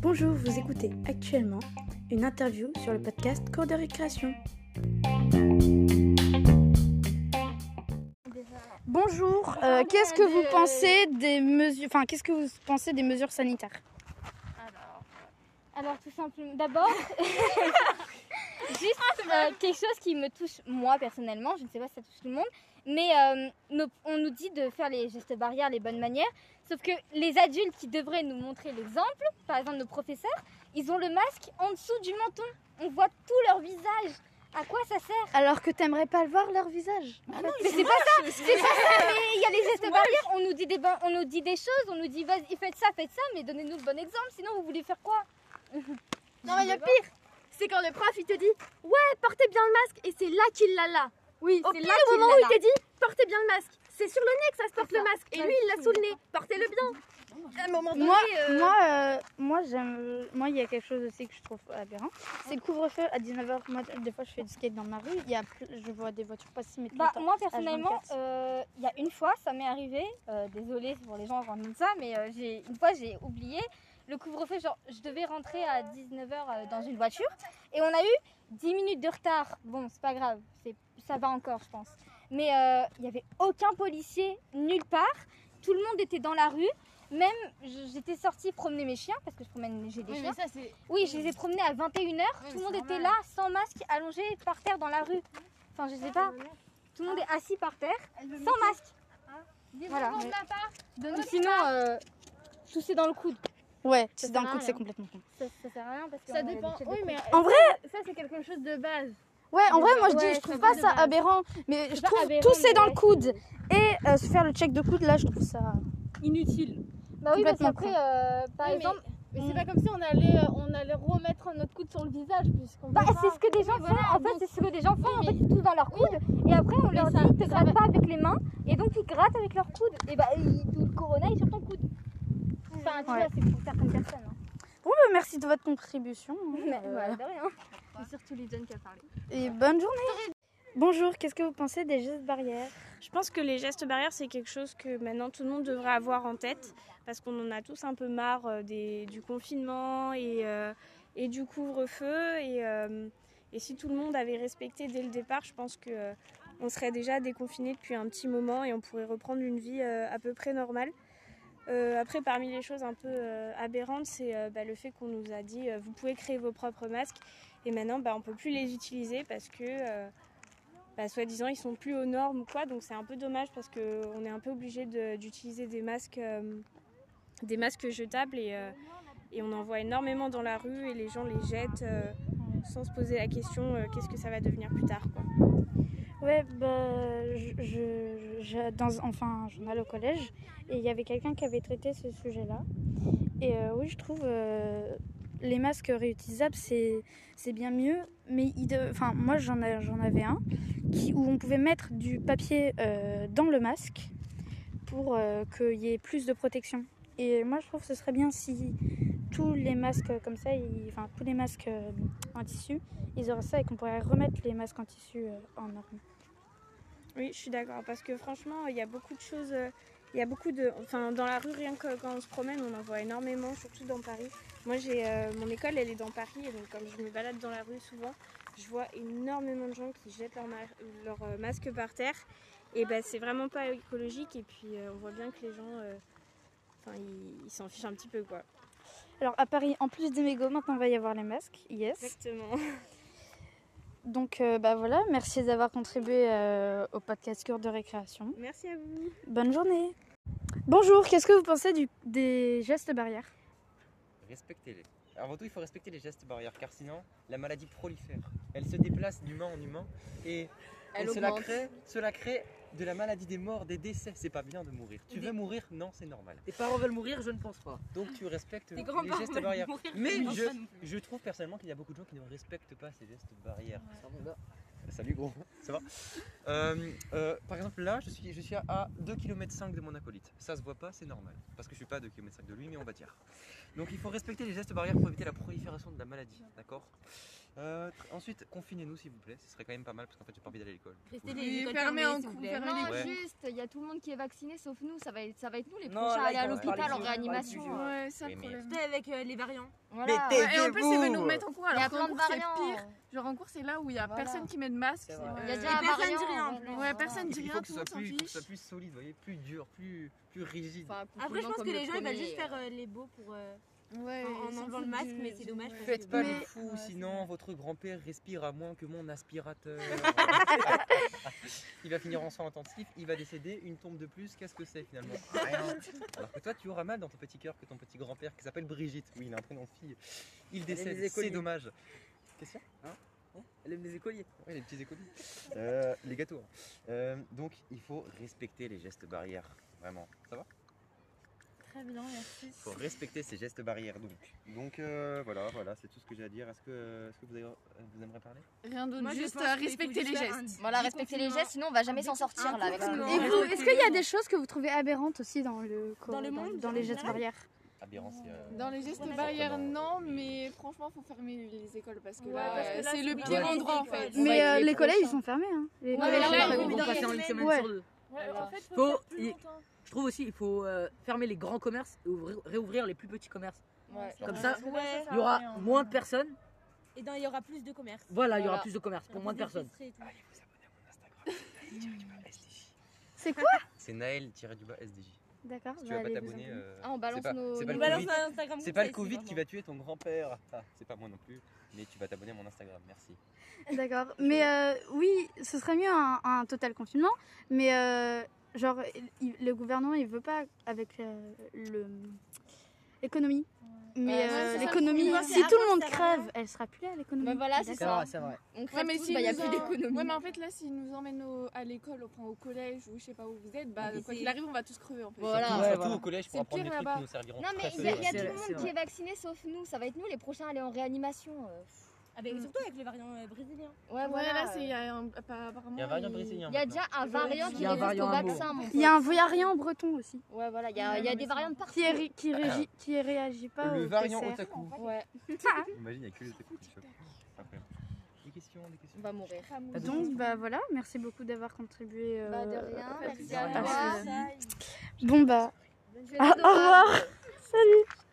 Bonjour, vous écoutez actuellement une interview sur le podcast Cours de récréation. Bonjour, euh, qu'est-ce que vous pensez des mesures, enfin qu'est-ce que vous pensez des mesures sanitaires? Alors tout simplement, d'abord, juste euh, quelque chose qui me touche moi personnellement, je ne sais pas si ça touche tout le monde, mais euh, nos- on nous dit de faire les gestes barrières, les bonnes manières, sauf que les adultes qui devraient nous montrer l'exemple, par exemple nos professeurs, ils ont le masque en dessous du menton, on voit tout leur visage. À quoi ça sert? Alors que t'aimerais pas voir leur visage. Mais c'est pas ça, c'est pas ça, mais il y a les gestes barrières, on nous dit des, on nous dit des choses, on nous dit vas-y faites ça, faites ça, mais donnez-nous le bon exemple, sinon vous voulez faire quoi? Non, mais le pire, c'est quand le prof il te dit Ouais, portez bien le masque, et c'est là qu'il l'a là. Oui, Au c'est pire là qu'il moment où il te dit Portez bien le masque. C'est sur le nez que ça se porte le masque, et lui il l'a sous le nez. Portez-le bien. À un moment donné, Moi, euh, moi, euh, moi, j'aime, moi, il y a quelque chose aussi que je trouve aberrant. C'est le couvre-feu à 19h. Moi, des fois, je fais du skate dans ma rue. Il y a, plus- je vois des voitures passer, mais tout Bah, le temps. moi personnellement, H24. euh, il y a une fois, ça m'est arrivé, euh, désolée pour les gens qui ça, mais euh, j'ai, une fois j'ai oublié le couvre-feu, genre je devais rentrer à 19h dans une voiture et on a eu 10 minutes de retard. Bon, c'est pas grave, c'est, ça va encore je pense. Mais euh, il n'y avait aucun policier nulle part, tout le monde était dans la rue. Même j'étais sortie promener mes chiens parce que je promène j'ai des Oui, chiens. mais ça c'est. Oui, je les ai promenés à 21h. mais tout le monde c'est était là, sans masque, allongé par terre dans la rue. Enfin, je sais pas. Tout le monde est assis par terre, sans masque. Voilà. Voilà. mais- Ou sinon, euh, tousser dans le coude. Ouais, le à coude, c'est complètement con. Ça, ça sert à rien parce que. Ça dépend. Oui, mais. En vrai, Ça c'est quelque chose de base. ouais, en vrai, moi, je Ouais, dis, je trouve pas ça base. aberrant, mais je trouve aberrant, tousser mais dans le coude et euh, se faire le check de coude, là, je trouve ça. Inutile. Bah oui, parce Complètement qu'après, euh, par Oui, exemple. Mais c'est pas comme si on allait, euh, on allait remettre notre coude sur le visage puisqu'on. Bah, c'est ce que des gens font. en fait, c'est ce que des gens font. En fait, ils toussent dans leur coude et après, on leur ça- dit te ça gratte va- pas avec les mains et donc ils grattent avec leur coude. Et bah, ils- tout le corona est sur ton coude. Enfin, tu Ouais. vois, c'est pour certaines personnes. hein. Bon, bah, merci de votre contribution. Mais Euh, voilà, de rien. C'est surtout les jeunes qui a parlé. Et bonne journée. Bonjour, qu'est-ce que vous pensez des gestes barrières? Je pense que les gestes barrières, c'est quelque chose que maintenant tout le monde devrait avoir en tête parce qu'on en a tous un peu marre euh, des, du confinement et, euh, et du couvre-feu. Et, euh, et si tout le monde avait respecté dès le départ, je pense que euh, on serait déjà déconfiné depuis un petit moment et on pourrait reprendre une vie euh, à peu près normale. Euh, après, parmi les choses un peu euh, aberrantes, c'est euh, bah, le fait qu'on nous a dit vous pouvez créer vos propres masques et maintenant bah, on peut plus les utiliser parce que bah, soi-disant ils sont plus aux normes ou quoi donc c'est un peu dommage parce qu'on est un peu obligé d'utiliser des masques des masques jetables et, on en voit énormément dans la rue et les gens les jettent sans se poser la question qu'est-ce que ça va devenir plus tard. Ouais, bah, je, dans enfin, un journal au collège, et il y avait quelqu'un qui avait traité ce sujet-là. Et euh, oui, je trouve euh, les masques réutilisables, c'est bien mieux, mais il moi j'en ai- j'en avais un qui, où on pouvait mettre du papier euh, dans le masque pour qu'il y ait plus de protection. Et moi je trouve que ce serait bien si tous les masques comme ça, enfin tous les masques en tissu, ils auraient ça et qu'on pourrait remettre les masques en tissu en norme. Oui, je suis d'accord parce que franchement, il y a beaucoup de choses. Il y a beaucoup de. Enfin, dans la rue, rien que quand on se promène, on en voit énormément, surtout dans Paris. Moi, j'ai euh, mon école, elle est dans Paris, et donc comme je me balade dans la rue souvent, je vois énormément de gens qui jettent leur, ma- leur euh, masque par terre. Et ben, c'est vraiment pas écologique. Et puis, euh, on voit bien que les gens, enfin, ils ils s'en fichent un petit peu, quoi. Alors à Paris, en plus des mégots, maintenant il va y avoir les masques. Yes. Exactement. Donc euh, bah voilà, merci d'avoir contribué euh, au podcast Cure de récréation. Merci à vous. Bonne journée. Bonjour, qu'est-ce que vous pensez du- des gestes barrières? Respectez-les. Avant tout, il faut respecter les gestes barrières, car sinon, la maladie prolifère. Elle se déplace d'humain en humain et, Elle et cela, augmente. crée, cela crée de la maladie des morts, des décès. C'est pas bien de mourir. Tu veux mourir? Non, c'est normal. Tes parents veulent mourir, je ne pense pas. Donc tu respectes Tes les gestes barrières. mourir, Mais je trouve personnellement qu'il y a beaucoup de gens qui ne respectent pas ces gestes barrières. Salut gros, ça va Euh, euh, Par exemple là, je suis, je suis à 2 km de mon acolyte. Ça se voit pas, c'est normal. Parce que je suis pas à 2 km de lui, mais on va dire. Donc il faut respecter les gestes barrières pour éviter la prolifération de la maladie, d'accord? Euh, ensuite, confinez-nous s'il vous plaît, ce serait quand même pas mal parce qu'en fait j'ai pas envie d'aller à l'école. Restez Oui, les écoles fermées, en s'il vous cou- plaît. fermez Non, Ouais. juste, il y a tout le monde qui est vacciné sauf nous. Ça va être, ça va être nous les Non, prochains là, à aller à l'hôpital en réanimation. Ouais, ça le Oui, mais- problème. Avec euh, les variants. Voilà. Mais Ouais, et en plus, ils veulent nous mettre en cours. Il y a Alors qu'en plein de cours, c'est pire. Genre en cours, c'est là où il y a Voilà. personne qui met de masque. Il y a euh, déjà Et personne variant. dit rien, en ouais, personne dit Il rien, faut tout que ce le soit monde s'en plus, solide, vous voyez, plus dur, plus, plus rigide. Après, je pense que le les gens ils veulent juste euh, faire euh, les beaux pour. Ouais, en- enlevant le masque, du- mais c'est dommage ouais. Faites pas Mais- le fou, sinon votre grand-père respire à moins que mon aspirateur. il va finir en soins intensifs, il va décéder, une tombe de plus, qu'est-ce que c'est finalement? Rien. Alors que toi tu auras mal dans ton petit cœur que ton petit grand-père qui s'appelle Brigitte, oui il a un prénom de fille, il décède, c'est dommage. Qu'est-ce qu'il y a Elle aime les écoliers. Ouais, les petits écoliers. Euh, les gâteaux. hein. Euh, donc il faut respecter les gestes barrières, vraiment. Ça va? Très bien, merci. Il faut respecter ces gestes barrières donc. Donc euh, voilà, voilà, c'est tout ce que j'ai à dire. Est-ce que, est-ce que vous, avez- vous aimeriez parler? Rien d'autre, juste euh, respecter les un gestes. Voilà, respectez les gestes, sinon on va jamais s'en sortir là avec ce Et vous, est-ce qu'il y a des choses que vous trouvez aberrantes aussi dans le Dans le monde, dans les gestes barrières? Euh, Dans les gestes Ouais, barrières, non, mais franchement, faut fermer les écoles parce que Ouais, là, c'est le pire endroit en fait. Mais euh, les collèges ils sont fermés. Hein. Les Ouais, collèges là, ils fermés. vont passer en une semaine. semaine Ouais. sur deux. Ouais, en fait, faut, Faut- faire plus longtemps. Je trouve aussi qu'il faut euh, fermer les grands commerces et ouvrir- réouvrir les plus petits commerces. Ouais. Comme ça, Ouais. il y aura moins de personnes. Et dans- il y aura plus de commerce. Voilà, il y aura Voilà. plus de commerces pour moins de personnes. Allez vous abonner à mon Instagram. SDJ. C'est quoi C'est Naël-du-bas SDJ. D'accord. Si tu vas pas t'abonner, abonner. euh, Ah, on balance c'est pas, nos- c'est pas nos le On balance Covid. un Instagram C'est pas le Covid qui va tuer ton grand-père. Ah, c'est pas moi non plus. Mais tu vas t'abonner à mon Instagram. Merci. D'accord. Mais euh, oui, ce serait mieux un, un total confinement. Mais euh, genre, il- le gouvernement, il veut pas avec euh, le l'économie. Mais Ouais, euh, l'économie, si tout le monde crève, elle sera plus là l'économie. Mais voilà, c'est ça. vrai, c'est vrai. On Ouais, crève mais tous, bah, il n'y a nous plus d'économie. Ouais, mais en fait, là, s'ils nous emmènent au- à l'école, enfin au collège ou je sais pas où vous êtes, bah quoi qu'il arrive, on va tous crever en fait. Voilà. Surtout, Ouais, surtout voilà. au collège pour C'est apprendre des trucs qui nous serviront Non, mais il y a, y a tout le monde qui est vacciné sauf nous. Ça va être nous les prochains à aller en réanimation. euh. Avec, Surtout avec le variant euh, brésilien. Ouais, Ouais, voilà. là, c'est il y a un- pas- apparemment. Il y a un variant il- brésilien. Il y a maintenant. déjà un variant Il qui y a un résiste au variant vaccin, mon Il y a un variant breton aussi, Ouais, voilà, il y a, Ouais, il y a non, des de partout. qui, est, ré- qui, régi- qui réagit pas Le au variant PCR. otaku. Ouais, Imagine, il n'y a que les otaku qui. Des questions, des questions on va mourir. Donc bah voilà, merci beaucoup d'avoir contribué. euh, Bah, de rien, merci à à ce- toi. Bon bah, Ah, au revoir. Salut.